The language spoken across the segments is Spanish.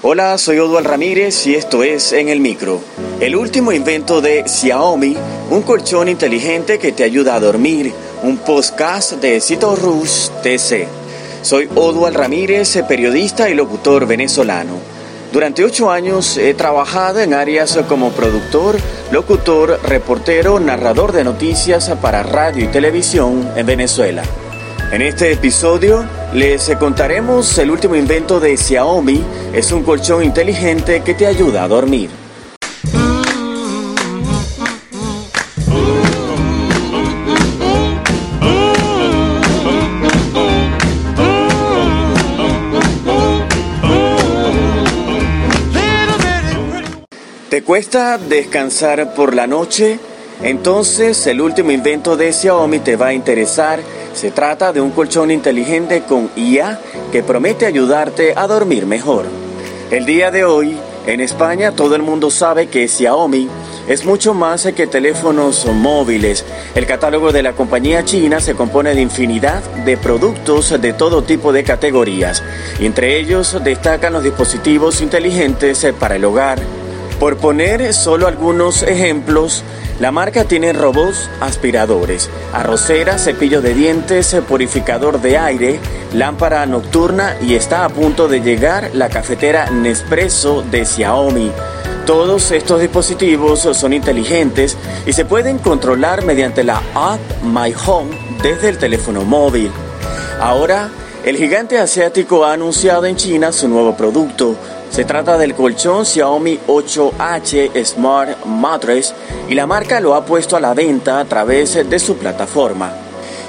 Hola, soy Odual Ramírez y esto es En el Micro. El último invento de Xiaomi, un colchón inteligente que te ayuda a dormir, un podcast de Cito Rus TC. Soy Odual Ramírez, periodista y locutor venezolano. Durante ocho años he trabajado en áreas como productor, locutor, reportero, narrador de noticias para radio y televisión en Venezuela. En este episodio les contaremos el último invento de Xiaomi. Es un colchón inteligente que te ayuda a dormir. ¿Te cuesta descansar por la noche? Entonces el último invento de Xiaomi te va a interesar se trata de un colchón inteligente con IA que promete ayudarte a dormir mejor. El día de hoy, en España, todo el mundo sabe que Xiaomi es mucho más que teléfonos móviles. El catálogo de la compañía china se compone de infinidad de productos de todo tipo de categorías. Entre ellos destacan los dispositivos inteligentes para el hogar. Por poner solo algunos ejemplos, la marca tiene robots aspiradores, arrocera, cepillo de dientes, purificador de aire, lámpara nocturna y está a punto de llegar la cafetera Nespresso de Xiaomi. Todos estos dispositivos son inteligentes y se pueden controlar mediante la app My Home desde el teléfono móvil. Ahora, el gigante asiático ha anunciado en China su nuevo producto, se trata del colchón Xiaomi 8H Smart Mattress y la marca lo ha puesto a la venta a través de su plataforma.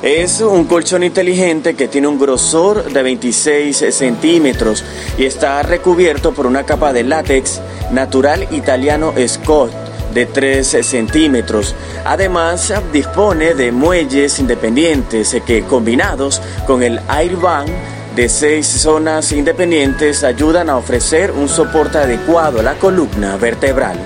Es un colchón inteligente que tiene un grosor de 26 centímetros y está recubierto por una capa de látex natural italiano Scott de 3 centímetros. Además, dispone de muelles independientes que combinados con el Airbag de seis zonas independientes ayudan a ofrecer un soporte adecuado a la columna vertebral.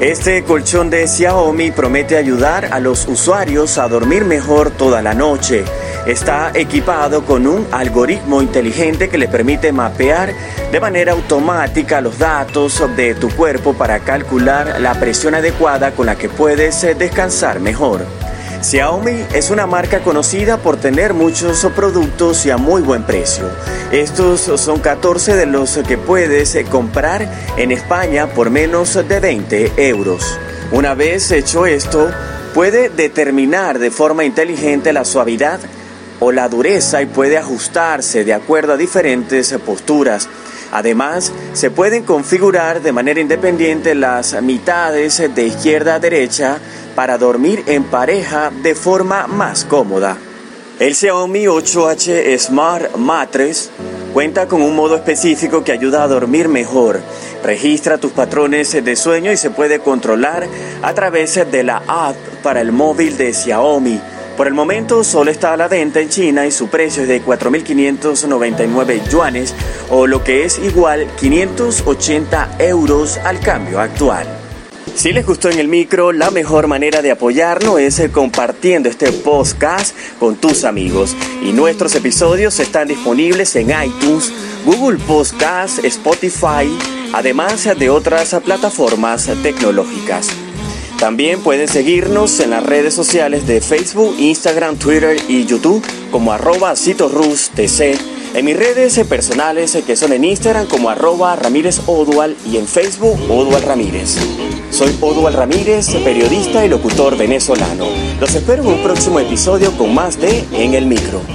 Este colchón de Xiaomi promete ayudar a los usuarios a dormir mejor toda la noche. Está equipado con un algoritmo inteligente que le permite mapear de manera automática los datos de tu cuerpo para calcular la presión adecuada con la que puedes descansar mejor. Xiaomi es una marca conocida por tener muchos productos y a muy buen precio. Estos son 14 de los que puedes comprar en España por menos de 20 euros. Una vez hecho esto, puede determinar de forma inteligente la suavidad o la dureza y puede ajustarse de acuerdo a diferentes posturas. Además, se pueden configurar de manera independiente las mitades de izquierda a derecha para dormir en pareja de forma más cómoda. El Xiaomi 8H Smart Mattress cuenta con un modo específico que ayuda a dormir mejor. Registra tus patrones de sueño y se puede controlar a través de la app para el móvil de Xiaomi. Por el momento solo está a la venta en China y su precio es de 4.599 yuanes o lo que es igual 580 euros al cambio actual. Si les gustó en el micro, la mejor manera de apoyarnos es compartiendo este podcast con tus amigos. Y nuestros episodios están disponibles en iTunes, Google Podcast, Spotify, además de otras plataformas tecnológicas. También pueden seguirnos en las redes sociales de Facebook, Instagram, Twitter y YouTube como arroba. En mis redes personales que son en Instagram como arroba Ramírez y en Facebook Odual Ramírez. Soy Odual Ramírez, periodista y locutor venezolano. Los espero en un próximo episodio con más de En el Micro.